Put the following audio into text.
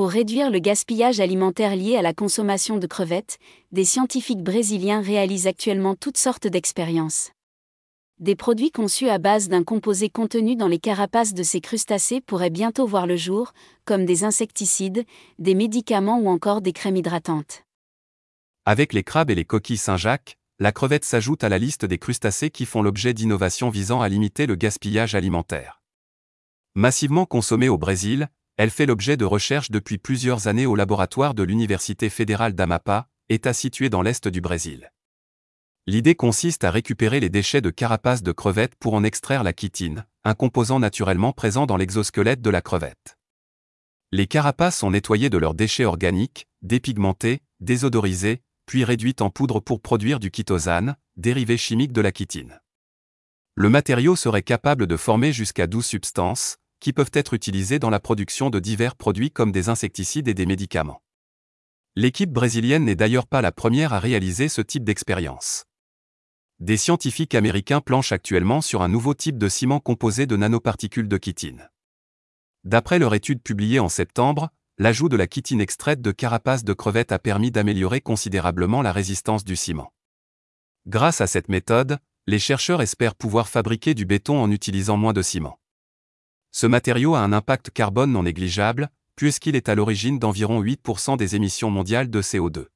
Pour réduire le gaspillage alimentaire lié à la consommation de crevettes, des scientifiques brésiliens réalisent actuellement toutes sortes d'expériences. Des produits conçus à base d'un composé contenu dans les carapaces de ces crustacés pourraient bientôt voir le jour, comme des insecticides, des médicaments ou encore des crèmes hydratantes. Avec les crabes et les coquilles Saint-Jacques, la crevette s'ajoute à la liste des crustacés qui font l'objet d'innovations visant à limiter le gaspillage alimentaire. Massivement consommée au Brésil, elle fait l'objet de recherches depuis plusieurs années au laboratoire de l'Université fédérale d'Amapa, État situé dans l'est du Brésil. L'idée consiste à récupérer les déchets de carapace de crevettes pour en extraire la chitine, un composant naturellement présent dans l'exosquelette de la crevette. Les carapaces sont nettoyées de leurs déchets organiques, dépigmentées, désodorisées, puis réduites en poudre pour produire du chitosane, dérivé chimique de la chitine. Le matériau serait capable de former jusqu'à 12 substances, qui peuvent être utilisées dans la production de divers produits comme des insecticides et des médicaments. L'équipe brésilienne n'est d'ailleurs pas la première à réaliser ce type d'expérience. Des scientifiques américains planchent actuellement sur un nouveau type de ciment composé de nanoparticules de chitine. D'après leur étude publiée en septembre, l'ajout de la chitine extraite de carapace de crevettes a permis d'améliorer considérablement la résistance du ciment. Grâce à cette méthode, les chercheurs espèrent pouvoir fabriquer du béton en utilisant moins de ciment. Ce matériau a un impact carbone non négligeable, puisqu'il est à l'origine d'environ 8% des émissions mondiales de CO2.